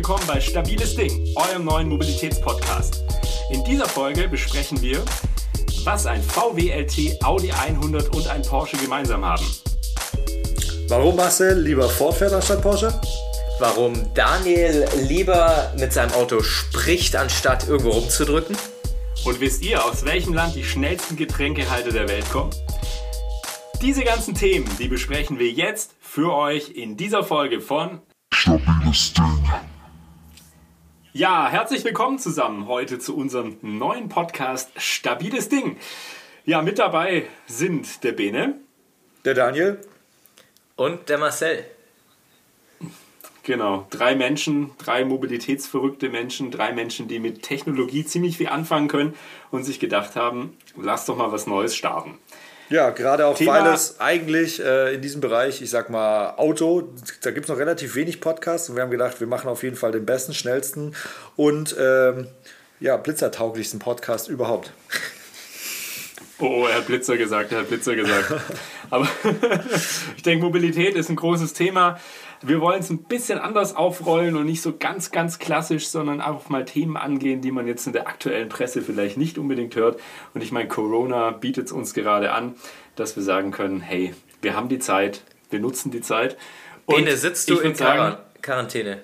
willkommen bei Stabiles Ding, eurem neuen Mobilitätspodcast. In dieser Folge besprechen wir, was ein VW LT, Audi 100 und ein Porsche gemeinsam haben. Warum Marcel lieber Ford fährt anstatt Porsche? Warum Daniel lieber mit seinem Auto spricht, anstatt irgendwo rumzudrücken? Und wisst ihr, aus welchem Land die schnellsten Getränkehalter der Welt kommen? Diese ganzen Themen, die besprechen wir jetzt für euch in dieser Folge von Stabiles Ding. Ja, herzlich willkommen zusammen heute zu unserem neuen Podcast Stabiles Ding. Ja, mit dabei sind der Bene. Der Daniel. Und der Marcel. Genau, drei Menschen, drei mobilitätsverrückte Menschen, drei Menschen, die mit Technologie ziemlich viel anfangen können und sich gedacht haben, lass doch mal was Neues starten. Ja, gerade auch, Thema- weil es eigentlich äh, in diesem Bereich, ich sag mal, Auto, da gibt es noch relativ wenig Podcasts und wir haben gedacht, wir machen auf jeden Fall den besten, schnellsten und ähm, ja, blitzertauglichsten Podcast überhaupt. Oh, oh, er hat Blitzer gesagt, er hat Blitzer gesagt. Aber ich denke, Mobilität ist ein großes Thema. Wir wollen es ein bisschen anders aufrollen und nicht so ganz, ganz klassisch, sondern auch mal Themen angehen, die man jetzt in der aktuellen Presse vielleicht nicht unbedingt hört. Und ich meine, Corona bietet es uns gerade an, dass wir sagen können, hey, wir haben die Zeit, wir nutzen die Zeit. Und Bene, sitzt du in sagen, Quaran- Quarantäne?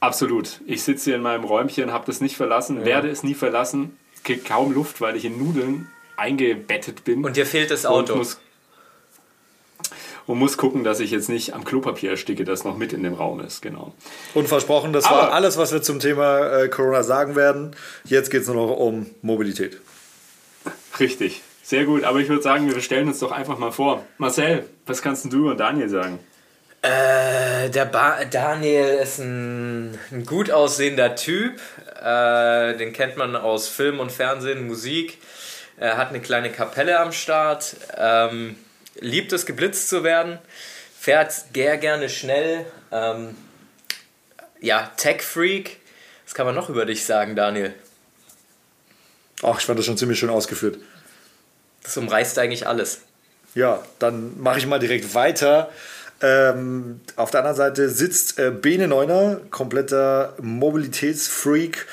Absolut. Ich sitze hier in meinem Räumchen, habe das nicht verlassen, werde es nie verlassen, kriege kaum Luft, weil ich in Nudeln eingebettet bin. Und dir fehlt das und Auto. muss, und muss gucken, dass ich jetzt nicht am Klopapier ersticke, das noch mit in dem Raum ist. Genau. Und versprochen, das Aber- war alles, was wir zum Thema äh, Corona sagen werden. Jetzt geht es nur noch um Mobilität. Richtig. Sehr gut. Aber ich würde sagen, wir stellen uns doch einfach mal vor. Marcel, was kannst denn du über Daniel sagen? Äh, der ba Daniel ist ein, ein gut aussehender Typ. Äh, den kennt man aus Film und Fernsehen, Musik. Er hat eine kleine Kapelle am Start. Ähm, liebt es, geblitzt zu werden. Fährt sehr gerne schnell. Ähm, ja, Tech-Freak. Was kann man noch über dich sagen, Daniel? Ach, ich fand das schon ziemlich schön ausgeführt. Das umreißt eigentlich alles. Ja, dann mache ich mal direkt weiter. Ähm, auf der anderen Seite sitzt äh, Bene Neuner, kompletter Mobilitätsfreak,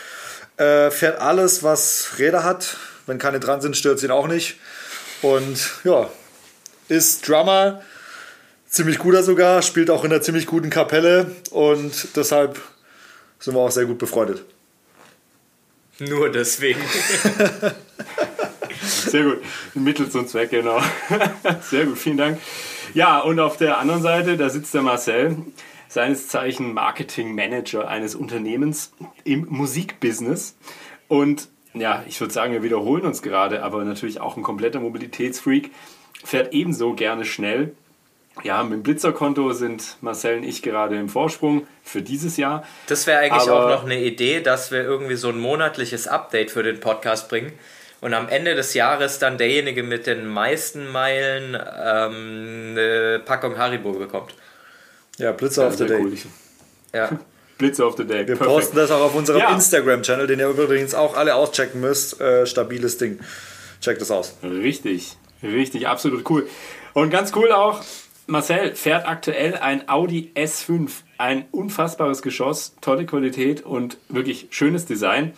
äh, fährt alles, was Räder hat. Wenn keine dran sind, stört es ihn auch nicht. Und ja, ist Drummer, ziemlich guter sogar, spielt auch in einer ziemlich guten Kapelle und deshalb sind wir auch sehr gut befreundet. Nur deswegen. Sehr gut. Mittel zum Zweck, genau. Sehr gut, vielen Dank. Ja, und auf der anderen Seite, da sitzt der Marcel, seines Zeichen Marketing Manager eines Unternehmens im Musikbusiness. Und ja, ich würde sagen, wir wiederholen uns gerade, aber natürlich auch ein kompletter Mobilitätsfreak, fährt ebenso gerne schnell. Ja, mit dem Blitzerkonto sind Marcel und ich gerade im Vorsprung für dieses Jahr. Das wäre eigentlich Aber- auch noch eine Idee, dass wir irgendwie so ein monatliches Update für den Podcast bringen und am Ende des Jahres dann derjenige mit den meisten Meilen ähm, eine Packung Haribo bekommt. Ja, Blitzer of the Day. cool. Ja. Blitzer of the Day. Wir Perfekt. posten das auch auf unserem Ja. Instagram-Channel, den ihr übrigens auch alle auschecken müsst. Äh, stabiles Ding. Checkt das aus. Richtig, richtig, absolut cool. Und ganz cool auch, Marcel fährt aktuell ein Audi S5. Ein unfassbares Geschoss, tolle Qualität und wirklich schönes Design.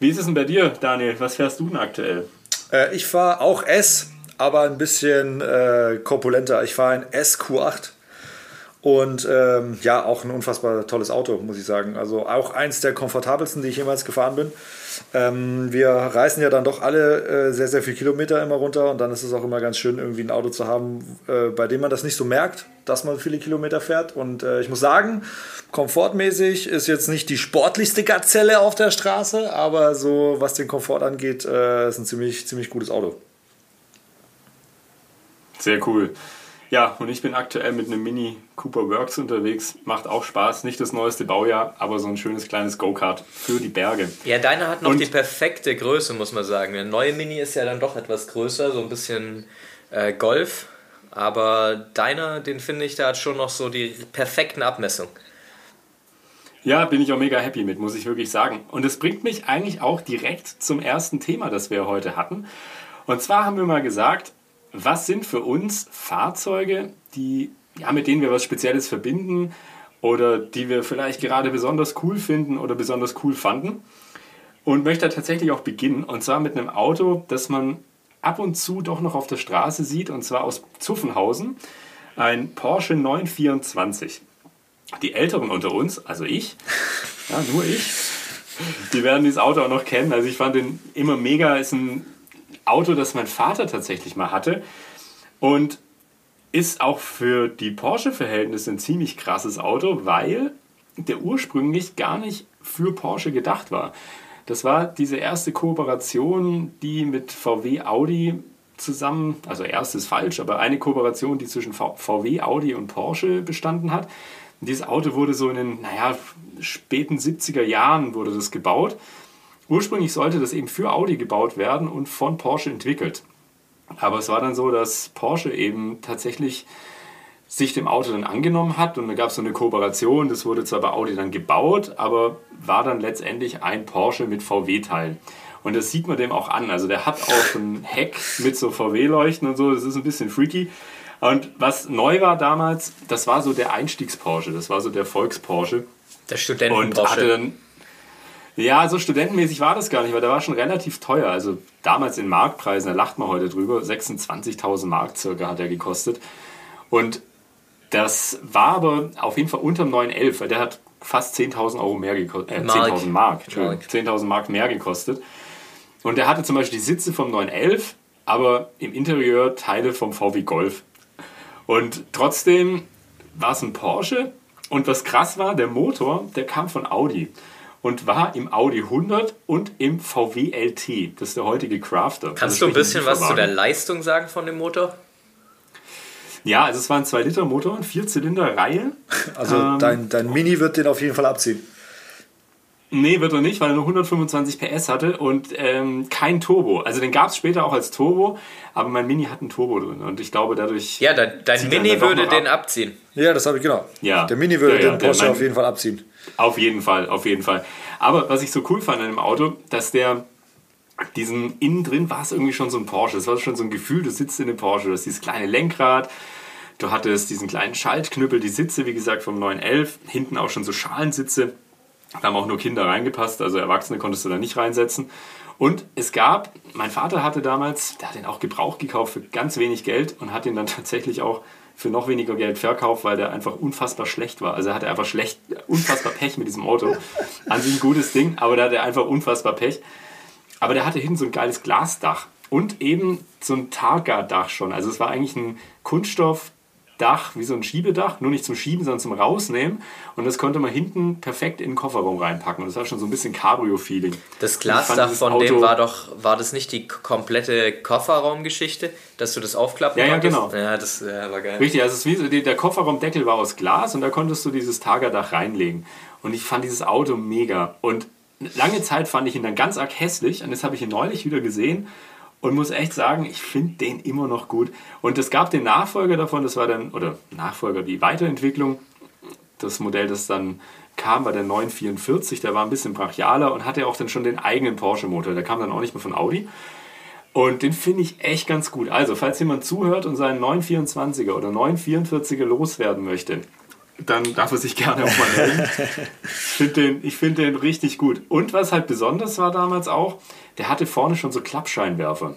Wie ist es denn bei dir, Daniel? Was fährst du denn aktuell? Äh, ich fahre auch S, aber ein bisschen äh, korpulenter. Ich fahre ein SQ8. Und ähm, ja, auch ein unfassbar tolles Auto, muss ich sagen. Also auch eins der komfortabelsten, die ich jemals gefahren bin. Ähm, wir reisen ja dann doch alle äh, sehr, sehr viele Kilometer immer runter und dann ist es auch immer ganz schön, irgendwie ein Auto zu haben, äh, bei dem man das nicht so merkt, dass man viele Kilometer fährt. Und äh, ich muss sagen, komfortmäßig ist jetzt nicht die sportlichste Gazelle auf der Straße, aber so was den Komfort angeht, äh, ist ein ziemlich, ziemlich gutes Auto. Sehr cool. Ja, und ich bin aktuell mit einem Mini Cooper Works unterwegs. Macht auch Spaß. Nicht das neueste Baujahr, aber so ein schönes kleines Go-Kart für die Berge. ja, deiner hat noch Und- die perfekte Größe, muss man sagen. Der neue Mini ist ja dann doch etwas größer, so ein bisschen äh, Golf. Aber deiner, den finde ich, der hat schon noch so die perfekten Abmessungen. Ja, bin ich auch mega happy mit, muss ich wirklich sagen. Und es bringt mich eigentlich auch direkt zum ersten Thema, das wir heute hatten. Und zwar haben wir mal gesagt, was sind für uns Fahrzeuge, die, ja, mit denen wir was Spezielles verbinden oder die wir vielleicht gerade besonders cool finden oder besonders cool fanden. Und möchte tatsächlich auch beginnen. Und zwar mit einem Auto, das man ab und zu doch noch auf der Straße sieht. Und zwar aus Zuffenhausen. Ein Porsche 924. Die Älteren unter uns, also ich, ja, nur ich, die werden dieses Auto auch noch kennen. Also ich fand den immer mega. Ist ein Auto, das mein Vater tatsächlich mal hatte. Und ist auch für die Porsche-Verhältnisse ein ziemlich krasses Auto, weil der ursprünglich gar nicht für Porsche gedacht war. Das war diese erste Kooperation, die mit VW Audi zusammen, also erst ist falsch, aber eine Kooperation, die zwischen VW, Audi und Porsche bestanden hat. Und dieses Auto wurde so in den, naja, späten 70er Jahren wurde das gebaut. Ursprünglich sollte das eben für Audi gebaut werden und von Porsche entwickelt. Aber es war dann so, dass Porsche eben tatsächlich sich dem Auto dann angenommen hat und da gab es so eine Kooperation, das wurde zwar bei Audi dann gebaut, aber war dann letztendlich ein Porsche mit VW-Teilen. Und das sieht man dem auch an. Also der hat auch ein Heck mit so VW-Leuchten und so, das ist ein bisschen freaky. Und was neu war damals, das war so der Einstiegs-Porsche, das war so der Volks-Porsche. Der Studenten-Porsche. Und hatte dann ja, so studentenmäßig war das gar nicht, weil der war schon relativ teuer. Also damals in Marktpreisen, da lacht man heute drüber, 26.000 Mark circa hat er gekostet. Und das war aber auf jeden Fall unter dem 911, weil der hat fast 10.000 Euro mehr gekostet, äh, 10.000 Mark, 10.000 Mark mehr gekostet. Und der hatte zum Beispiel die Sitze vom 911, aber im Interieur Teile vom VW Golf. Und trotzdem war es ein Porsche. Und was krass war, der Motor, der kam von Audi und war im Audi 100 und im VW LT. Das ist der heutige Crafter. Kannst also du ein bisschen was zu der Leistung sagen von dem Motor? Ja, also es war ein 2-Liter-Motor, ein Vierzylinder-Reihe. Also ähm, dein, dein Mini wird den auf jeden Fall abziehen. Nee, wird er nicht, weil er nur 125 PS hatte und ähm, kein Turbo. Also den gab es später auch als Turbo, aber mein Mini hat ein Turbo drin und ich glaube dadurch. Ja, dein, dein Mini würde den ab. abziehen. Ja, das habe ich genau. Ja. Der Mini würde ja, ja, den Porsche mein, auf jeden Fall abziehen. Auf jeden Fall, auf jeden Fall. Aber was ich so cool fand an dem Auto, dass der diesen innen drin war es irgendwie schon so ein Porsche. Es war schon so ein Gefühl, du sitzt in einem Porsche, du hast dieses kleine Lenkrad, du hattest diesen kleinen Schaltknüppel, die Sitze, wie gesagt, vom 911, hinten auch schon so Schalensitze. Da haben auch nur Kinder reingepasst, also Erwachsene konntest du da nicht reinsetzen. Und es gab, mein Vater hatte damals, der hat den auch Gebrauch gekauft für ganz wenig Geld und hat den dann tatsächlich auch für noch weniger Geld verkauft, weil der einfach unfassbar schlecht war. Also er hatte einfach schlecht, unfassbar Pech mit diesem Auto. An sich ein gutes Ding, aber da hatte er einfach unfassbar Pech. Aber der hatte hinten so ein geiles Glasdach und eben so ein Targa-Dach schon. Also es war eigentlich ein Kunststoff Dach, wie so ein Schiebedach, nur nicht zum Schieben, sondern zum Rausnehmen. Und das konnte man hinten perfekt in den Kofferraum reinpacken. Und das war schon so ein bisschen Cabrio-Feeling. Das Glasdach von Auto dem war doch, war das nicht die komplette Kofferraumgeschichte, dass du das aufklappen ja, konntest? Ja, genau. Ja, das ja, war geil. Richtig, also wie, der Kofferraumdeckel war aus Glas und da konntest du dieses Targa-Dach reinlegen. Und ich fand dieses Auto mega. Und lange Zeit fand ich ihn dann ganz arg hässlich. Und das habe ich ihn neulich wieder gesehen und muss echt sagen, ich finde den immer noch gut. Und es gab den Nachfolger davon, das war dann, oder Nachfolger, die Weiterentwicklung, das Modell, das dann kam, war der 944, der war ein bisschen brachialer und hatte auch dann schon den eigenen Porsche-Motor. Der kam dann auch nicht mehr von Audi. Und den finde ich echt ganz gut. Also, falls jemand zuhört und seinen 924er oder 944er loswerden möchte, dann darf er sich gerne auch mal melden. ich finde den, find den richtig gut. Und was halt besonders war damals auch, der hatte vorne schon so Klappscheinwerfer.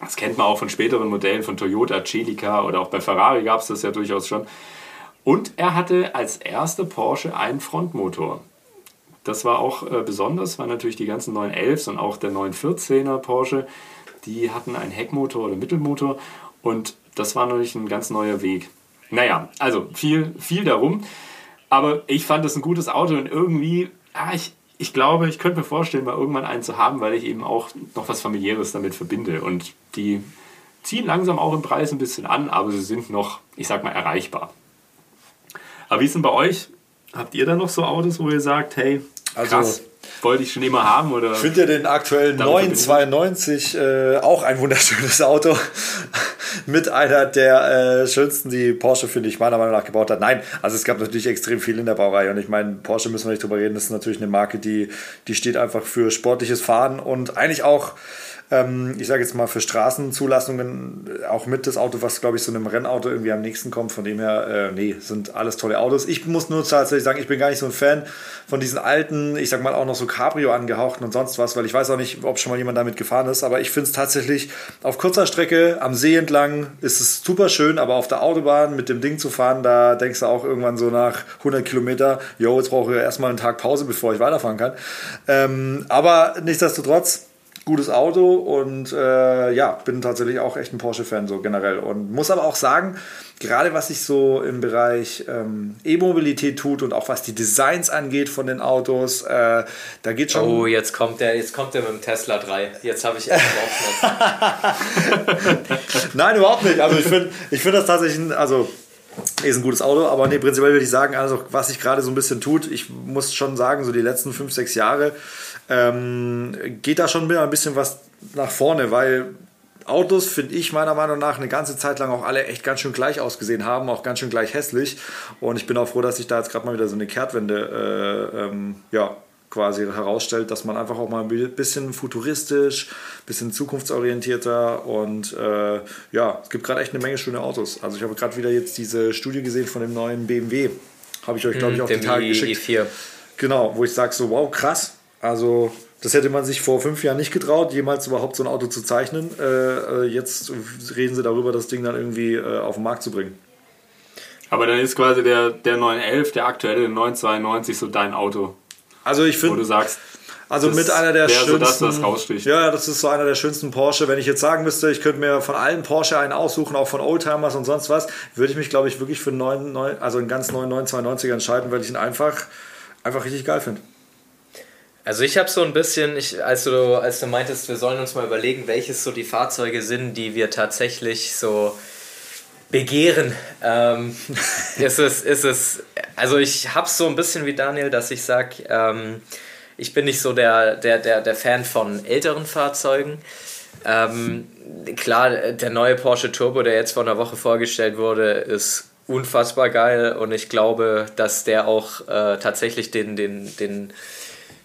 Das kennt man auch von späteren Modellen von Toyota, Celica oder auch bei Ferrari gab es das ja durchaus schon. Und er hatte als erster Porsche einen Frontmotor. Das war auch äh, besonders, weil natürlich die ganzen 911s und auch der 914er Porsche, die hatten einen Heckmotor oder Mittelmotor und das war natürlich ein ganz neuer Weg. Naja, also viel, viel darum. Aber ich fand es ein gutes Auto und irgendwie, ah, ich, ich glaube, ich könnte mir vorstellen, mal irgendwann einen zu haben, weil ich eben auch noch was familiäres damit verbinde. Und die ziehen langsam auch im Preis ein bisschen an, aber sie sind noch, ich sag mal, erreichbar. Aber wie ist denn bei euch? Habt ihr da noch so Autos, wo ihr sagt, hey, also, krass, wollte ich schon immer haben? Oder ich finde ja den aktuellen 992 äh, auch ein wunderschönes Auto. Mit einer der äh, schönsten, die Porsche, finde ich, meiner Meinung nach gebaut hat. Nein, also es gab natürlich extrem viel in der Baureihe. Und ich meine, Porsche müssen wir nicht drüber reden. Das ist natürlich eine Marke, die, die steht einfach für sportliches Fahren und eigentlich auch ähm, ich sage jetzt mal für Straßenzulassungen auch mit das Auto, was glaube ich so einem Rennauto irgendwie am nächsten kommt. Von dem her, äh, nee, sind alles tolle Autos. Ich muss nur tatsächlich sagen, ich bin gar nicht so ein Fan von diesen alten, ich sag mal auch noch so Cabrio angehauchten und sonst was, weil ich weiß auch nicht, ob schon mal jemand damit gefahren ist, aber ich finde es tatsächlich auf kurzer Strecke am See entlang ist es super schön, aber auf der Autobahn mit dem Ding zu fahren, da denkst du auch irgendwann so nach 100 Kilometer, yo, jetzt brauche ich erstmal einen Tag Pause, bevor ich weiterfahren kann. Ähm, aber nichtsdestotrotz, gutes Auto und äh, ja, bin tatsächlich auch echt ein Porsche-Fan so generell. Und muss aber auch sagen, gerade was sich so im Bereich ähm, E-Mobilität tut und auch was die Designs angeht von den Autos, äh, da geht schon. Oh, jetzt kommt der, jetzt kommt der mit dem Tesla 3. Jetzt habe ich echt. Nein, überhaupt nicht. Also ich finde ich find das tatsächlich, ein, also ist ein gutes Auto, aber nee, prinzipiell würde ich sagen, also was sich gerade so ein bisschen tut, ich muss schon sagen, so die letzten fünf, sechs Jahre ähm, geht da schon wieder ein bisschen was nach vorne, weil Autos, finde ich meiner Meinung nach, eine ganze Zeit lang auch alle echt ganz schön gleich ausgesehen haben, auch ganz schön gleich hässlich. Und ich bin auch froh, dass sich da jetzt gerade mal wieder so eine Kehrtwende äh, ähm, ja, quasi herausstellt, dass man einfach auch mal ein bisschen futuristisch, ein bisschen zukunftsorientierter und äh, ja, es gibt gerade echt eine Menge schöne Autos. Also ich habe gerade wieder jetzt diese Studie gesehen von dem neuen BMW. Habe ich euch, glaube ich, auf die Tage e geschickt. E4. Genau, wo ich sage so, wow, krass. Also das hätte man sich vor fünf Jahren nicht getraut, jemals überhaupt so ein Auto zu zeichnen. Äh, äh jetzt reden sie darüber, das Ding dann irgendwie äh, auf den Markt zu bringen. Aber dann ist quasi der, der 911, der aktuelle 992 so dein Auto. Also ich finde. Wo du sagst. Also mit einer der schönsten. So das, das. Ja, das ist so einer der schönsten Porsche. Wenn ich jetzt sagen müsste, ich könnte mir von allen Porsche einen aussuchen, auch von Oldtimers und sonst was, würde ich mich, glaube ich, wirklich für einen, 9, 9, also einen ganz neuen 992er entscheiden, weil ich ihn einfach, einfach richtig geil finde. Also ich habe so ein bisschen, ich, als, du, als du meintest, wir sollen uns mal überlegen, welches so die Fahrzeuge sind, die wir tatsächlich so begehren. Ähm, ist, es, ist es, also ich habe es so ein bisschen wie Daniel, dass ich sage, ähm, ich bin nicht so der, der, der, der Fan von älteren Fahrzeugen. Ähm, klar, der neue Porsche Turbo, der jetzt vor einer Woche vorgestellt wurde, ist unfassbar geil und ich glaube, dass der auch äh, tatsächlich den, den, den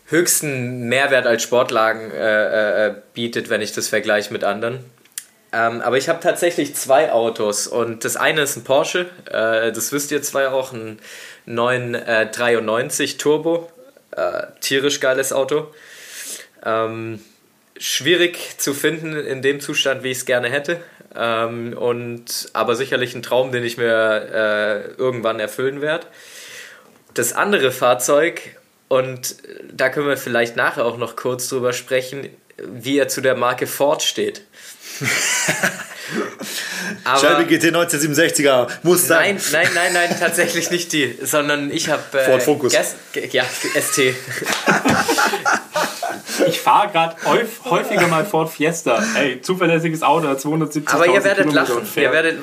höchsten Mehrwert als Sportlagen äh, äh, bietet, wenn ich das vergleiche mit anderen. Ähm, aber ich habe tatsächlich zwei Autos und das eine ist ein Porsche, äh, das wisst ihr zwei auch, ein 993 Turbo, äh, tierisch geiles Auto. Ähm, schwierig zu finden in dem Zustand, wie ich es gerne hätte. Ähm, und, aber sicherlich ein Traum, den ich mir äh, irgendwann erfüllen werde. Das andere Fahrzeug und da können wir vielleicht nachher auch noch kurz drüber sprechen, wie er zu der Marke Ford steht. Aber Shelby GT 1967er muss sein. Nein, nein, nein, nein, tatsächlich nicht die, sondern ich habe äh, Ford Focus. ja, ST. ich fahre gerade häufiger mal Ford Fiesta. Ey, zuverlässiges Auto, 270 Aber ihr werdet Kilometer lachen. Ihr werdet,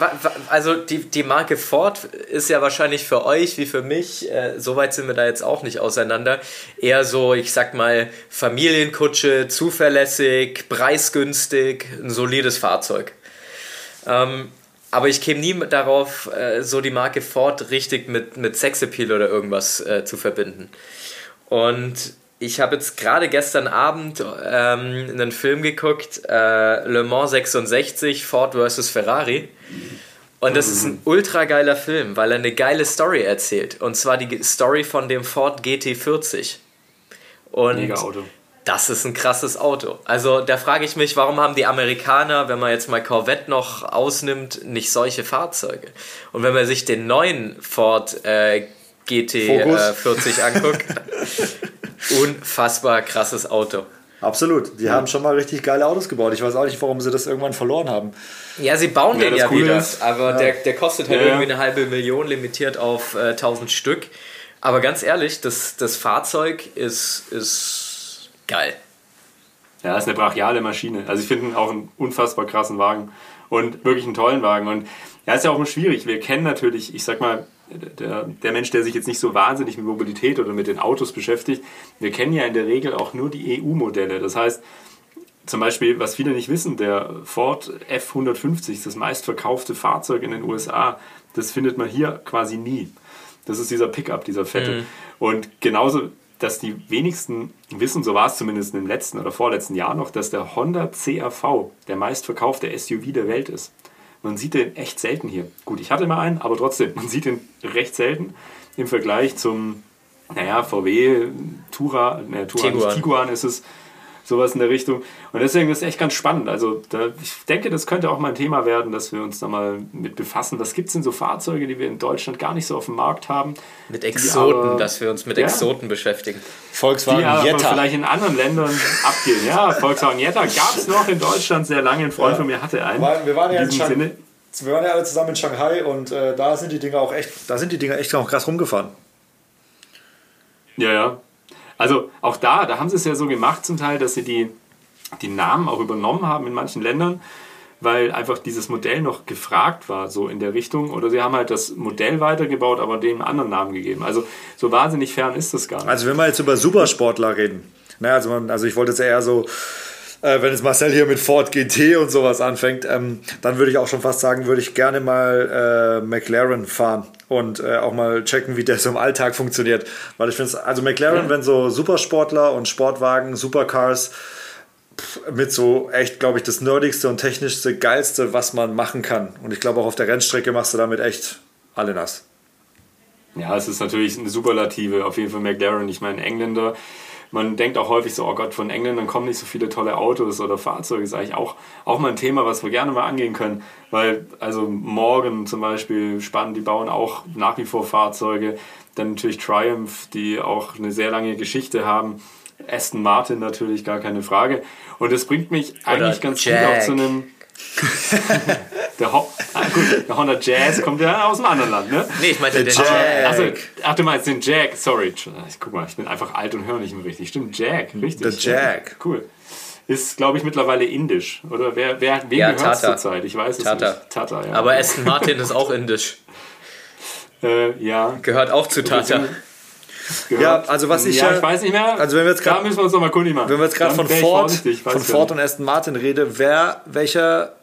also die, die Marke Ford ist ja wahrscheinlich für euch wie für mich, äh, so weit sind wir da jetzt auch nicht auseinander, eher so, ich sag mal, Familienkutsche, zuverlässig, preisgünstig, ein solides Fahrzeug. Ähm, aber ich käme nie darauf, äh, so die Marke Ford richtig mit, mit Sexappeal oder irgendwas äh, zu verbinden. Und ich habe jetzt gerade gestern Abend ähm, einen Film geguckt, äh, Le Mans 66, Ford vs. Ferrari. Und das ist ein ultra geiler Film, weil er eine geile Story erzählt. Und zwar die Story von dem Ford GT40. Und Mega Auto. Das ist ein krasses Auto. Also da frage ich mich, warum haben die Amerikaner, wenn man jetzt mal Corvette noch ausnimmt, nicht solche Fahrzeuge? Und wenn man sich den neuen Ford äh, GT40 äh, anguckt, unfassbar krasses Auto. Absolut. Die ja. haben schon mal richtig geile Autos gebaut. Ich weiß auch nicht, warum sie das irgendwann verloren haben. Ja, sie bauen ja, den ja cool wieder. Ist. Aber ja. der, der kostet halt ja, irgendwie eine halbe Million, limitiert auf äh, 1000 Stück. Aber ganz ehrlich, das, das Fahrzeug ist, ist geil. Ja, ist eine brachiale Maschine. Also ich finde auch einen unfassbar krassen Wagen und wirklich einen tollen Wagen. Und ja, ist ja auch immer schwierig. Wir kennen natürlich, ich sag mal, der, der Mensch, der sich jetzt nicht so wahnsinnig mit Mobilität oder mit den Autos beschäftigt, wir kennen ja in der Regel auch nur die EU-Modelle. Das heißt, zum Beispiel, was viele nicht wissen, der Ford F150, das meistverkaufte Fahrzeug in den USA, das findet man hier quasi nie. Das ist dieser Pickup, dieser fette. Mhm. Und genauso dass die wenigsten wissen, so war es zumindest im letzten oder vorletzten Jahr noch, dass der Honda CRV der meistverkaufte SUV der Welt ist. Man sieht den echt selten hier. Gut, ich hatte mal einen, aber trotzdem, man sieht den recht selten im Vergleich zum, naja, VW, Tura, ne, Tura, Tiguan. Tiguan ist es, sowas in der Richtung. Und deswegen ist es echt ganz spannend. Also da, ich denke, das könnte auch mal ein Thema werden, dass wir uns da mal mit befassen. Was gibt es denn so Fahrzeuge, die wir in Deutschland gar nicht so auf dem Markt haben? Mit Exoten, aber, dass wir uns mit ja, Exoten beschäftigen. Volkswagen die aber Jetta. vielleicht in anderen Ländern abgehen. Ja, Volkswagen Jetta gab es noch in Deutschland sehr lange. Ein Freund ja. von mir hatte einen. Wir waren ja in, in Sinne. Wir waren ja alle zusammen in Shanghai und äh, da sind die Dinger auch echt, da sind die Dinger echt auch krass rumgefahren. Ja, ja. Also auch da, da haben sie es ja so gemacht zum Teil, dass sie die, die Namen auch übernommen haben in manchen Ländern, weil einfach dieses Modell noch gefragt war, so in der Richtung. Oder sie haben halt das Modell weitergebaut, aber dem anderen Namen gegeben. Also so wahnsinnig fern ist das gar nicht. Also wenn wir jetzt über Supersportler reden, na, also, man, also ich wollte jetzt eher so äh, wenn jetzt Marcel hier mit Ford GT und sowas anfängt, ähm, dann würde ich auch schon fast sagen, würde ich gerne mal äh, McLaren fahren und äh, auch mal checken, wie der so im Alltag funktioniert. Weil ich finde es, also McLaren, ja. wenn so Supersportler und Sportwagen, Supercars, mit so echt, glaube ich, das nerdigste und technischste, geilste, was man machen kann. Und ich glaube, auch auf der Rennstrecke machst du damit echt alle nass. Ja, es ist natürlich eine Superlative, auf jeden Fall McLaren. Ich meine, Engländer, man denkt auch häufig so, oh Gott, von Engländern kommen nicht so viele tolle Autos oder Fahrzeuge. Das ist eigentlich auch, auch mal ein Thema, was wir gerne mal angehen können. Weil, also Morgan zum Beispiel, spannend, die bauen auch nach wie vor Fahrzeuge. Dann natürlich Triumph, die auch eine sehr lange Geschichte haben. Aston Martin natürlich, gar keine Frage. Und das bringt mich eigentlich oder ganz Jack. gut auch zu einem der, Ho ah, gut, der Honda Jazz kommt ja aus einem anderen Land, ne? Nee, ich meinte den Jack. Also, ach, du meinst den Jack, sorry. Ich, guck mal, ich bin einfach alt und höre nicht mehr richtig. Stimmt, Jack, richtig. Der Jack. Cool. Ist, glaube ich, mittlerweile indisch. Oder wer, wer, wem ja, gehört es zurzeit? Ich weiß es Tata. nicht. Tata, ja. Aber Aston Martin ist auch indisch. Äh, ja. Gehört auch zu Tata. Gehört. Ja, also was ich ja, ich weiß nicht mehr. Also wenn wir jetzt grad, da müssen wir uns nochmal kundig machen. Wenn wir jetzt gerade von Ford, von Ford und Aston Martin rede, wer welcher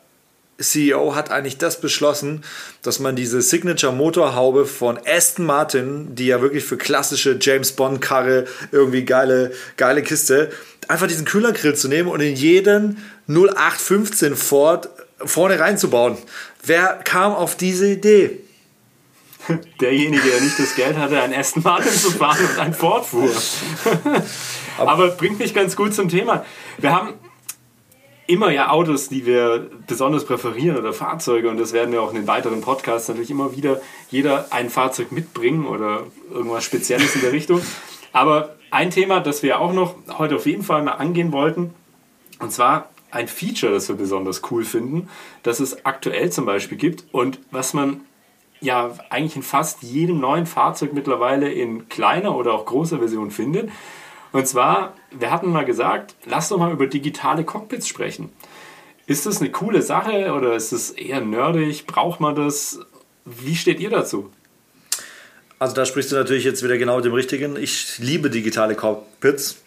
CEO hat eigentlich das beschlossen, dass man diese Signature Motorhaube von Aston Martin, die ja wirklich für klassische James Bond Karre irgendwie geile geile Kiste, einfach diesen Kühlergrill zu nehmen und in jeden 0815 Ford vorne reinzubauen. Wer kam auf diese Idee? Derjenige, der nicht das Geld hatte, einen Aston Martin zu fahren und ein Ford fuhr. Aber bringt mich ganz gut zum Thema. Wir haben immer ja Autos, die wir besonders präferieren oder Fahrzeuge und das werden wir auch in den weiteren Podcasts natürlich immer wieder jeder ein Fahrzeug mitbringen oder irgendwas Spezielles in der Richtung. Aber ein Thema, das wir auch noch heute auf jeden Fall mal angehen wollten, und zwar ein Feature, das wir besonders cool finden, das es aktuell zum Beispiel gibt und was man ja eigentlich in fast jedem neuen Fahrzeug mittlerweile in kleiner oder auch großer Version findet. Und zwar, wir hatten mal gesagt, lass doch mal über digitale Cockpits sprechen. Ist das eine coole Sache oder ist es eher nerdig? Braucht man das? Wie steht ihr dazu? Also da sprichst du natürlich jetzt wieder genau dem Richtigen. Ich liebe digitale Cockpits.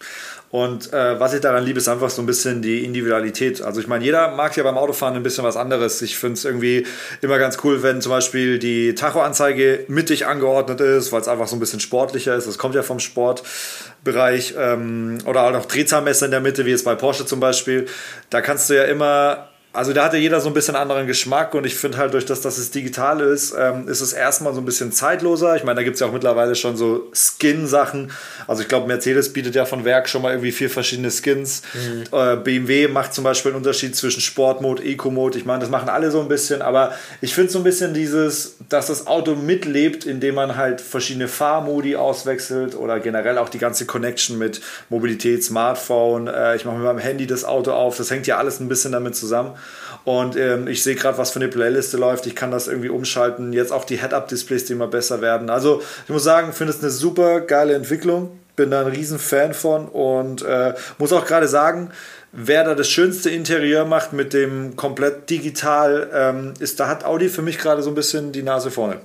Und äh, was ich daran liebe, ist einfach so ein bisschen die Individualität. Also ich meine, jeder mag ja beim Autofahren ein bisschen was anderes. Ich finde es irgendwie immer ganz cool, wenn zum Beispiel die Tachoanzeige mittig angeordnet ist, weil es einfach so ein bisschen sportlicher ist. Das kommt ja vom Sportbereich. Ähm, oder auch noch Drehzahlmesser in der Mitte, wie jetzt bei Porsche zum Beispiel. Da kannst du ja immer also da hatte jeder so ein bisschen anderen Geschmack und ich finde halt durch das, dass es digital ist, ähm, ist es erstmal so ein bisschen zeitloser. Ich meine, da gibt es ja auch mittlerweile schon so Skin-Sachen. Also ich glaube, Mercedes bietet ja von Werk schon mal irgendwie vier verschiedene Skins. Mhm. Äh, BMW macht zum Beispiel einen Unterschied zwischen Sportmode, Eco-Mode. Ich meine, das machen alle so ein bisschen, aber ich finde so ein bisschen dieses, dass das Auto mitlebt, indem man halt verschiedene Fahrmodi auswechselt oder generell auch die ganze Connection mit Mobilität, Smartphone. Äh, ich mache mit meinem Handy das Auto auf. Das hängt ja alles ein bisschen damit zusammen. Und ähm, ich sehe gerade, was für eine Playliste läuft. Ich kann das irgendwie umschalten. Jetzt auch die Head-Up-Displays, die immer besser werden. Also ich muss sagen, finde es eine super geile Entwicklung. Bin da ein riesen Fan von und äh, muss auch gerade sagen, wer da das schönste Interieur macht mit dem komplett digital, ähm, ist, da hat Audi für mich gerade so ein bisschen die Nase vorne.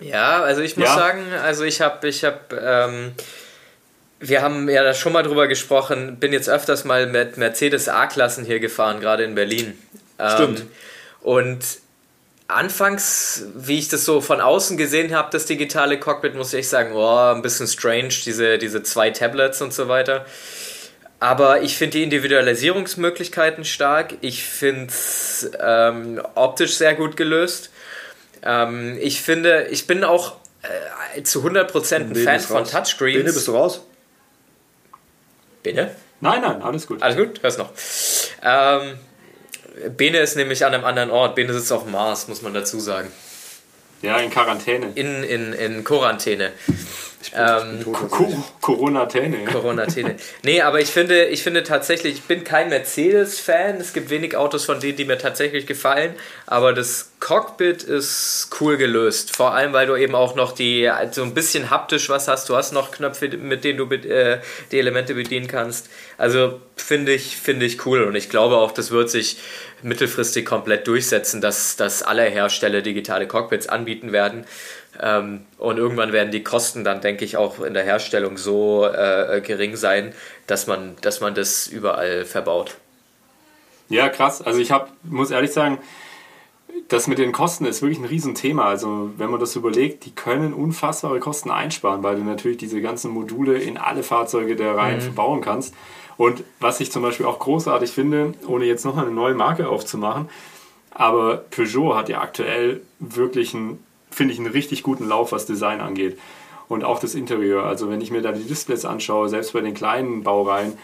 Ja, also ich muss ja. sagen, also ich habe, ich habe, ähm, wir haben ja da schon mal drüber gesprochen, bin jetzt öfters mal mit Mercedes A-Klassen hier gefahren, gerade in Berlin. Stimmt. Ähm, und anfangs, wie ich das so von außen gesehen habe, das digitale Cockpit, muss ich sagen, oh, ein bisschen strange, diese, diese zwei Tablets und so weiter. Aber ich finde die Individualisierungsmöglichkeiten stark. Ich finde es ähm, optisch sehr gut gelöst. Ähm, ich finde, ich bin auch äh, zu 100% ein Fan von Touchscreens. Bene, bist du raus? Bene? Nein, nein, alles gut. Alles gut, hörst noch. Ähm, Bene ist nämlich an einem anderen Ort. Bene sitzt auf dem Mars, muss man dazu sagen. Ja, in Quarantäne. In, in, in Quarantäne. Ähm, Corona-Täne. Corona-Täne. Nee, aber ich finde, ich finde tatsächlich, ich bin kein Mercedes-Fan. Es gibt wenig Autos von denen, die mir tatsächlich gefallen. Aber das Cockpit ist cool gelöst. Vor allem, weil du eben auch noch die, so ein bisschen haptisch was hast. Du hast noch Knöpfe, mit denen du äh, die Elemente bedienen kannst. Also finde ich, finde ich cool. Und ich glaube auch, das wird sich mittelfristig komplett durchsetzen, dass, dass alle Hersteller digitale Cockpits anbieten werden. Ähm, und irgendwann werden die Kosten dann, denke ich, auch in der Herstellung so äh, gering sein, dass man, dass man das überall verbaut. Ja, krass. Also ich hab, muss ehrlich sagen, das mit den Kosten ist wirklich ein Riesenthema. Also wenn man das überlegt, die können unfassbare Kosten einsparen, weil du natürlich diese ganzen Module in alle Fahrzeuge der Reihen mhm. verbauen kannst. Und was ich zum Beispiel auch großartig finde, ohne jetzt nochmal eine neue Marke aufzumachen, aber Peugeot hat ja aktuell wirklich einen finde ich, einen richtig guten Lauf, was Design angeht. Und auch das Interieur. Also wenn ich mir da die Displays anschaue, selbst bei den kleinen Baureihen,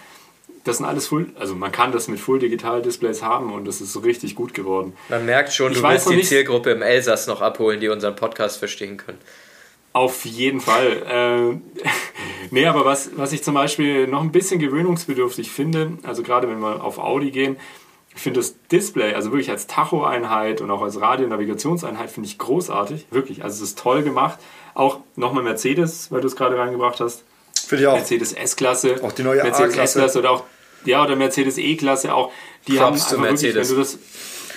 das sind alles Full, also man kann das mit Full Digital Displays haben und das ist so richtig gut geworden. Man merkt schon, ich du willst die nicht, Zielgruppe im Elsass noch abholen, die unseren Podcast verstehen können. Auf jeden Fall. Äh, nee, aber was, was ich zum Beispiel noch ein bisschen gewöhnungsbedürftig finde, also gerade wenn wir auf Audi gehen, ich finde das Display, also wirklich als Tacho-Einheit und auch als Radionavigationseinheit, finde ich großartig. Wirklich, also es ist toll gemacht. Auch nochmal Mercedes, weil du es gerade reingebracht hast. Finde ich auch. Mercedes S-Klasse. Auch die neue Mercedes S-Klasse oder auch, ja, oder Mercedes E-Klasse auch. Die Props haben einfach wirklich, wenn du das,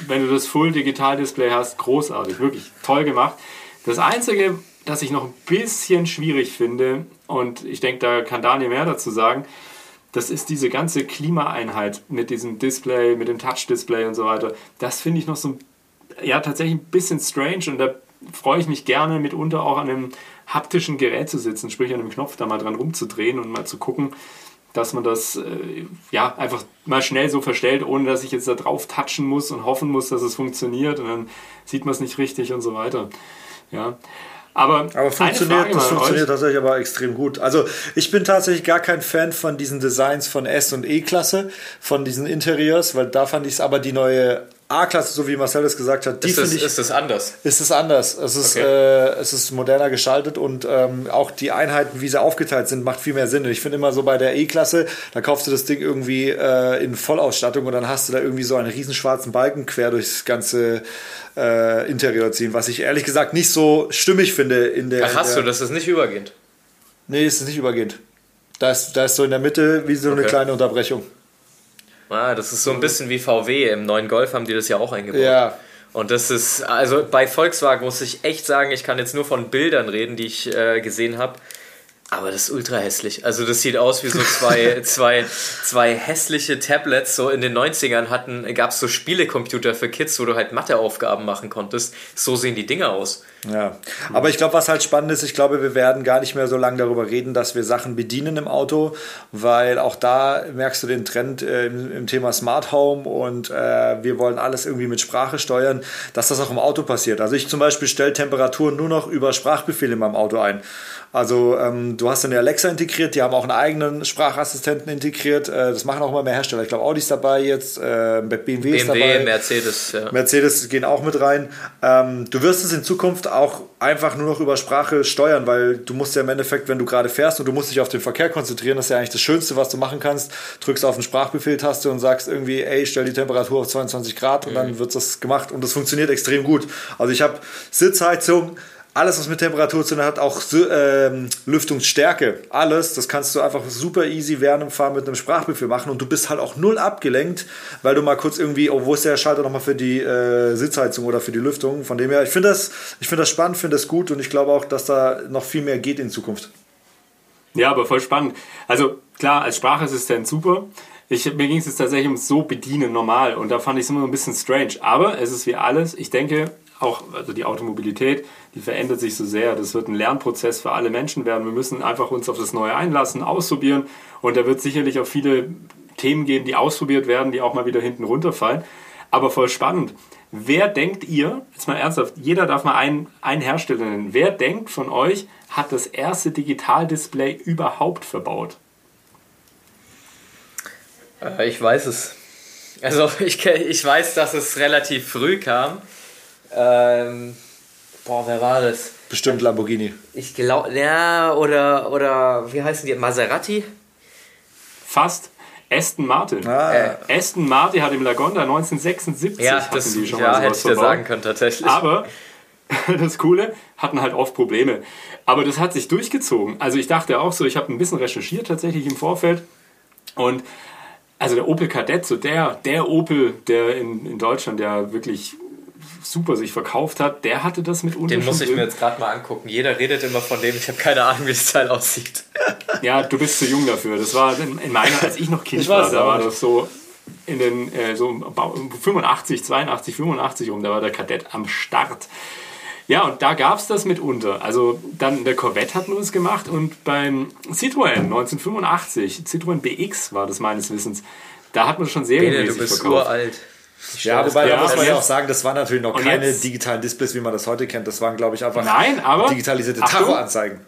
wenn du das Full-Digital-Display hast, großartig. Wirklich toll gemacht. Das Einzige, das ich noch ein bisschen schwierig finde, und ich denke, da kann Daniel mehr dazu sagen, das ist diese ganze Klimaeinheit mit diesem Display, mit dem Touch-Display und so weiter. Das finde ich noch so ja, tatsächlich ein bisschen strange und da freue ich mich gerne mitunter auch an einem haptischen Gerät zu sitzen, sprich an einem Knopf da mal dran rumzudrehen und mal zu gucken, dass man das äh, ja einfach mal schnell so verstellt, ohne dass ich jetzt da drauf touchen muss und hoffen muss, dass es funktioniert und dann sieht man es nicht richtig und so weiter. Ja. Aber, aber funktioniert, das funktioniert tatsächlich aber extrem gut. Also ich bin tatsächlich gar kein Fan von diesen Designs von S und E-Klasse, von diesen Interieurs, weil da fand ich es aber die neue A-Klasse, so wie Marcel es gesagt hat, die ist finde ich. Ist es anders? Ist es anders. Es ist, okay. äh, es ist moderner gestaltet und ähm, auch die Einheiten, wie sie aufgeteilt sind, macht viel mehr Sinn. Und ich finde immer so bei der E-Klasse, da kaufst du das Ding irgendwie äh, in Vollausstattung und dann hast du da irgendwie so einen riesen schwarzen Balken quer durchs ganze äh, Interieur ziehen, was ich ehrlich gesagt nicht so stimmig finde in der. Ach, hast der, du, das ist nicht übergehend? Nee, ist nicht übergehend. Da ist, da ist so in der Mitte wie so okay. eine kleine Unterbrechung. Ah, das ist so ein bisschen wie VW. Im neuen Golf haben die das ja auch eingebaut. Ja. Und das ist, also bei Volkswagen muss ich echt sagen, ich kann jetzt nur von Bildern reden, die ich äh, gesehen habe. Aber das ist ultra hässlich. Also das sieht aus wie so zwei, zwei, zwei hässliche Tablets. So in den 90ern hatten, gab es so Spielecomputer für Kids, wo du halt Matheaufgaben machen konntest. So sehen die Dinger aus. Ja, aber ich glaube, was halt spannend ist, ich glaube, wir werden gar nicht mehr so lange darüber reden, dass wir Sachen bedienen im Auto, weil auch da merkst du den Trend äh, im, im, Thema Smart Home und äh, wir wollen alles irgendwie mit Sprache steuern, dass das auch im Auto passiert. Also ich zum Beispiel stelle Temperaturen nur noch über Sprachbefehle in meinem Auto ein. Also ähm, du hast dann die Alexa integriert, die haben auch einen eigenen Sprachassistenten integriert. Äh, das machen auch immer mehr Hersteller. Ich glaube, Audi ist dabei jetzt, äh, BMW, BMW ist dabei. Mercedes, ja. Mercedes gehen auch mit rein. Ähm, du wirst es in Zukunft auch einfach nur noch über Sprache steuern, weil du musst ja im Endeffekt, wenn du gerade fährst und du musst dich auf den Verkehr konzentrieren, das ist ja eigentlich das Schönste, was du machen kannst. Drückst auf den Sprachbefehl-Taste und sagst irgendwie, ey, stell die Temperatur auf 22 Grad und mhm. dann wird das gemacht und das funktioniert extrem gut. Also ich habe Sitzheizung, alles, was mit Temperatur zu tun hat, auch ähm, Lüftungsstärke, alles, das kannst du einfach super easy während dem Fahren mit einem Sprachbefehl machen und du bist halt auch null abgelenkt, weil du mal kurz irgendwie, oh, wo ist der Schalter nochmal für die äh, Sitzheizung oder für die Lüftung? Von dem her, ich finde das, find das spannend, finde das gut und ich glaube auch, dass da noch viel mehr geht in Zukunft. Ja, aber voll spannend. Also klar, als Sprachassistent super. Ich, mir ging es jetzt tatsächlich ums so bedienen normal und da fand ich es immer ein bisschen strange. Aber es ist wie alles. Ich denke, auch also die Automobilität, die verändert sich so sehr. Das wird ein Lernprozess für alle Menschen werden. Wir müssen einfach uns auf das Neue einlassen, ausprobieren. Und da wird sicherlich auch viele Themen geben, die ausprobiert werden, die auch mal wieder hinten runterfallen. Aber voll spannend. Wer denkt ihr, jetzt mal ernsthaft, jeder darf mal einen, einen Hersteller nennen, wer denkt von euch, hat das erste Digitaldisplay überhaupt verbaut? Äh, ich weiß es. Also ich, ich weiß, dass es relativ früh kam. Ähm, boah, wer war das? Bestimmt Lamborghini. Ich glaube, ja, oder, oder wie heißen die? Maserati? Fast. Aston Martin. Ah. Äh, Aston Martin hat im Lagonda 1976 ja, das, die schon ja, mal hätte ich dir sagen können tatsächlich. Aber das Coole, hatten halt oft Probleme. Aber das hat sich durchgezogen. Also ich dachte auch so, ich habe ein bisschen recherchiert tatsächlich im Vorfeld und also der Opel Kadett, so der, der Opel, der in, in Deutschland, der wirklich super sich verkauft hat, der hatte das mit Den muss ich drin. mir jetzt gerade mal angucken. Jeder redet immer von dem, ich habe keine Ahnung, wie das Teil aussieht. Ja, du bist zu jung dafür. Das war in meiner, als ich noch Kind ich war, da war das so in den äh, so 85, 82, 85 rum, da war der Kadett am Start. Ja, und da gab es das mitunter. Also dann der Corvette hat nur es gemacht und beim Citroën 1985, Citroën BX war das meines Wissens, da hat man schon serienmäßig Bene, du bist verkauft. uralt. Ja, wobei, ja, da muss man ja auch sagen, das waren natürlich noch keine jetzt, digitalen Displays, wie man das heute kennt. Das waren, glaube ich, einfach Nein, aber, digitalisierte Tachoanzeigen.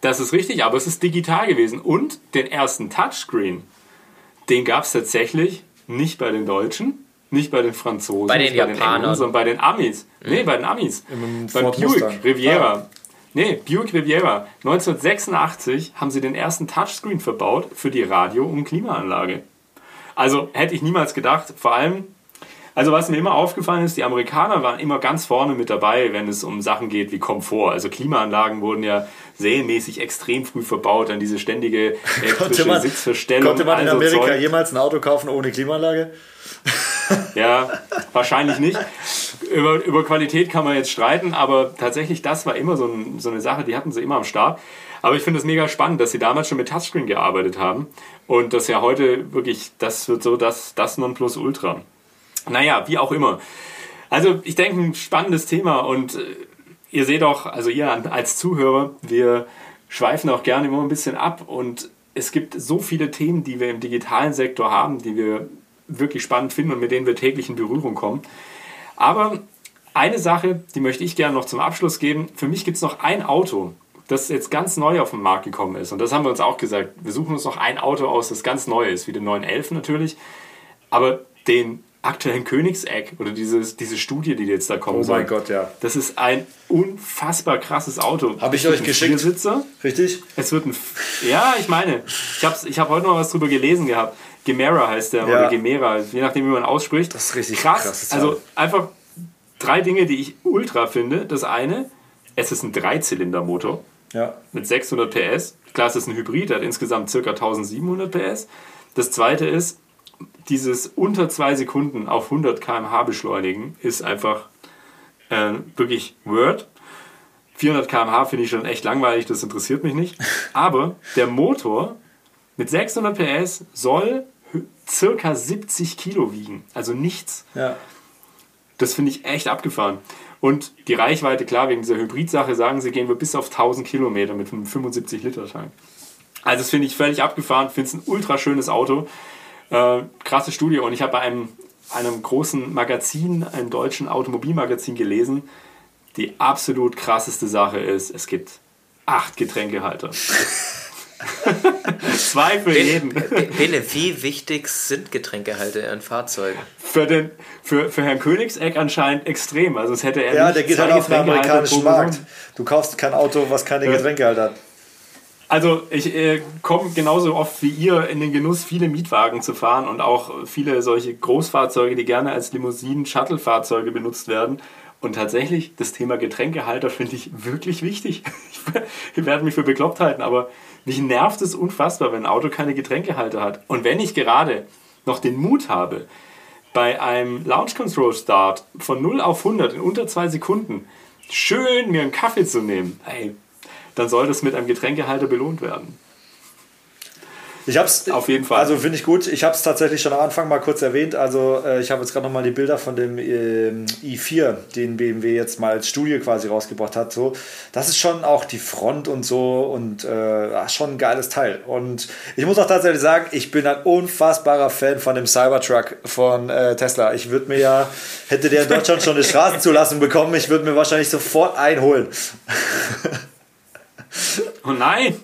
Das ist richtig, aber es ist digital gewesen. Und den ersten Touchscreen, den gab es tatsächlich nicht bei den Deutschen, nicht bei den Franzosen, bei den nicht Japanern, bei den sondern bei den Amis. Mhm. Nee, bei den Amis. Im bei Buick Mustang. Riviera. Ah. Nee, Buick Riviera. 1986 haben sie den ersten Touchscreen verbaut für die Radio- und Klimaanlage. Also hätte ich niemals gedacht, vor allem also was mir immer aufgefallen ist, die Amerikaner waren immer ganz vorne mit dabei, wenn es um Sachen geht wie Komfort. Also Klimaanlagen wurden ja serienmäßig extrem früh verbaut, an diese ständige elektrische man, Sitzverstellung. Konnte man in also Amerika Zeug. jemals ein Auto kaufen ohne Klimaanlage? Ja, wahrscheinlich nicht. Über, über Qualität kann man jetzt streiten, aber tatsächlich, das war immer so, ein, so eine Sache, die hatten sie immer am Start. Aber ich finde es mega spannend, dass sie damals schon mit Touchscreen gearbeitet haben und das ja heute wirklich, das wird so das, das Nonplusultra. Naja, wie auch immer. Also ich denke, ein spannendes Thema und äh, ihr seht auch, also ihr als Zuhörer, wir schweifen auch gerne immer ein bisschen ab und es gibt so viele Themen, die wir im digitalen Sektor haben, die wir wirklich spannend finden und mit denen wir täglich in Berührung kommen. Aber eine Sache, die möchte ich gerne noch zum Abschluss geben. Für mich gibt es noch ein Auto, das jetzt ganz neu auf den Markt gekommen ist. Und das haben wir uns auch gesagt. Wir suchen uns noch ein Auto aus, das ganz neu ist, wie den 911 natürlich. Aber den aktuellen Königseck oder dieses, diese Studie, die jetzt da kommt. Oh mein Gott, ja. Das ist ein unfassbar krasses Auto. Habe ich euch geschickt? Viersitzer. Richtig? Es wird ein. Ja, ich meine, ich habe ich hab heute noch was drüber gelesen gehabt. Gemera heißt der, ja. oder Gemera, je nachdem, wie man ausspricht. Das ist richtig krass. krass also einfach drei Dinge, die ich ultra finde. Das eine, es ist ein Dreizylindermotor ja. mit 600 PS. Klar, es ist ein Hybrid, der hat insgesamt ca. 1700 PS. Das zweite ist, dieses unter zwei Sekunden auf 100 km/h beschleunigen ist einfach äh, wirklich Word. 400 km/h finde ich schon echt langweilig, das interessiert mich nicht. Aber der Motor mit 600 PS soll circa 70 Kilo wiegen. Also nichts. Ja. Das finde ich echt abgefahren. Und die Reichweite, klar, wegen dieser Hybrid-Sache sagen sie, gehen wir bis auf 1000 Kilometer mit einem 75 Liter Tank. Also das finde ich völlig abgefahren, finde es ein ultra schönes Auto. Äh, krasse Studie und ich habe bei einem, einem großen Magazin, einem deutschen Automobilmagazin gelesen, die absolut krasseste Sache ist, es gibt acht Getränkehalter. Zwei für jeden. Bene, wie wichtig sind Getränkehalter in Fahrzeugen? Für, den, für, für Herrn Königseck anscheinend extrem. Also es hätte er Ja, der geht halt auf den amerikanischen Markt. Du kaufst kein Auto, was keine Getränkehalter hat. Also ich äh, komme genauso oft wie ihr in den Genuss, viele Mietwagen zu fahren und auch viele solche Großfahrzeuge, die gerne als Limousinen, Shuttle-Fahrzeuge benutzt werden. Und tatsächlich, das Thema Getränkehalter finde ich wirklich wichtig. Ich werde mich für bekloppt halten, aber mich nervt es unfassbar, wenn ein Auto keine Getränkehalter hat. Und wenn ich gerade noch den Mut habe, bei einem Launch Control Start von 0 auf 100 in unter zwei Sekunden schön mir einen Kaffee zu nehmen, hey, dann soll das mit einem Getränkehalter belohnt werden. Ich habe es auf jeden Fall. Also finde ich gut. Ich habe es tatsächlich schon am Anfang mal kurz erwähnt. Also äh, ich habe jetzt gerade noch mal die Bilder von dem äh, i4, den BMW jetzt mal als Studie quasi rausgebracht hat. So, das ist schon auch die Front und so und äh, schon ein geiles Teil. Und ich muss auch tatsächlich sagen, ich bin ein unfassbarer Fan von dem Cybertruck von äh, Tesla. Ich würde mir ja, hätte der in Deutschland schon eine Straßenzulassung bekommen, ich würde mir wahrscheinlich sofort einholen. oh nein!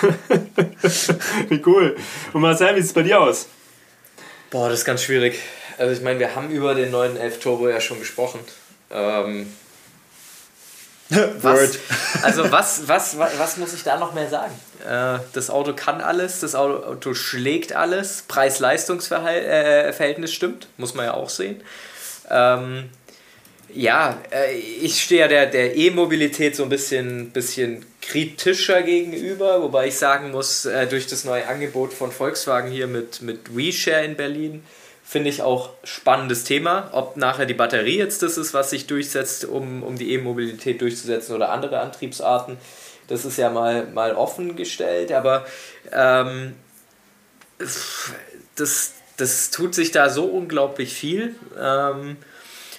Wie cool. Und Marcel, wie sieht es bei dir aus? Boah, das ist ganz schwierig. Also ich meine, wir haben über den neuen 11 Turbo ja schon gesprochen. Ähm, was, also was, was, was, was, muss ich da noch mehr sagen? Äh, das Auto kann alles, das Auto schlägt alles, Preis-Leistungs-Verhältnis stimmt, muss man ja auch sehen. Ähm, ja, äh, ich stehe ja der, der E-Mobilität so ein bisschen, bisschen kritischer gegenüber, wobei ich sagen muss, äh, durch das neue Angebot von Volkswagen hier mit, mit WeShare in Berlin, finde ich auch spannendes Thema. Ob nachher die Batterie jetzt das ist, was sich durchsetzt, um, um die E-Mobilität durchzusetzen oder andere Antriebsarten, das ist ja mal, mal offen gestellt, aber ähm, das, das tut sich da so unglaublich viel. Ähm,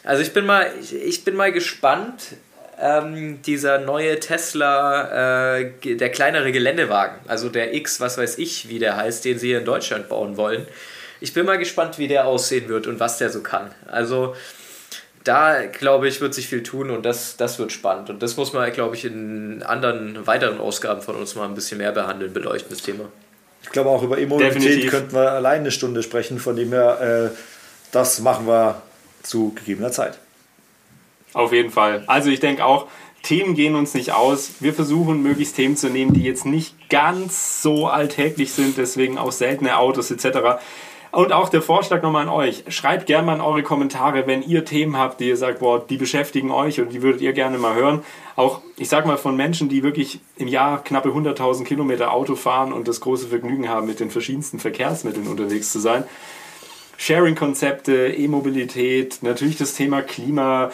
also ich bin mal, ich, ich bin mal gespannt, ähm, dieser neue Tesla, äh, der kleinere Geländewagen, also der X, was weiß ich, wie der heißt, den sie hier in Deutschland bauen wollen. Ich bin mal gespannt, wie der aussehen wird und was der so kann. Also da, glaube ich, wird sich viel tun und das, das wird spannend. Und das muss man, glaube ich, in anderen weiteren Ausgaben von uns mal ein bisschen mehr behandeln, beleuchten, das Thema. Ich glaube, auch über E-Mobilität könnten wir allein eine Stunde sprechen, von dem her, äh, das machen wir zu gegebener Zeit. Auf jeden Fall. Also ich denke auch, Themen gehen uns nicht aus. Wir versuchen möglichst Themen zu nehmen, die jetzt nicht ganz so alltäglich sind, deswegen auch seltene Autos etc. Und auch der Vorschlag nochmal an euch. Schreibt gerne mal in eure Kommentare, wenn ihr Themen habt, die ihr sagt, boah, die beschäftigen euch und die würdet ihr gerne mal hören. Auch, ich sag mal, von Menschen, die wirklich im Jahr knappe 100.000 Kilometer Auto fahren und das große Vergnügen haben, mit den verschiedensten Verkehrsmitteln unterwegs zu sein. Sharing-Konzepte, E-Mobilität, natürlich das Thema Klima,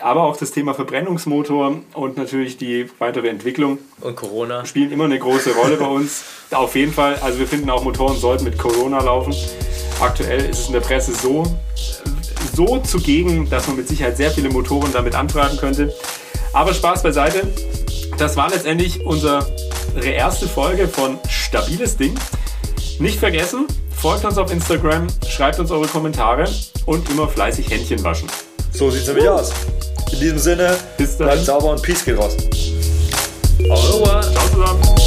aber auch das Thema Verbrennungsmotor und natürlich die weitere Entwicklung. Und Corona. Spielen immer eine große Rolle bei uns. Auf jeden Fall, also wir finden auch Motoren sollten mit Corona laufen. Aktuell ist es in der Presse so, so zugegen, dass man mit Sicherheit sehr viele Motoren damit antreiben könnte. Aber Spaß beiseite. Das war letztendlich unsere erste Folge von Stabiles Ding. Nicht vergessen, folgt uns auf Instagram, schreibt uns eure Kommentare und immer fleißig Händchen waschen. So sieht's nämlich aus. In diesem Sinne, bleibt sauber und Peace geht raus. Au revoir. Ciao zusammen.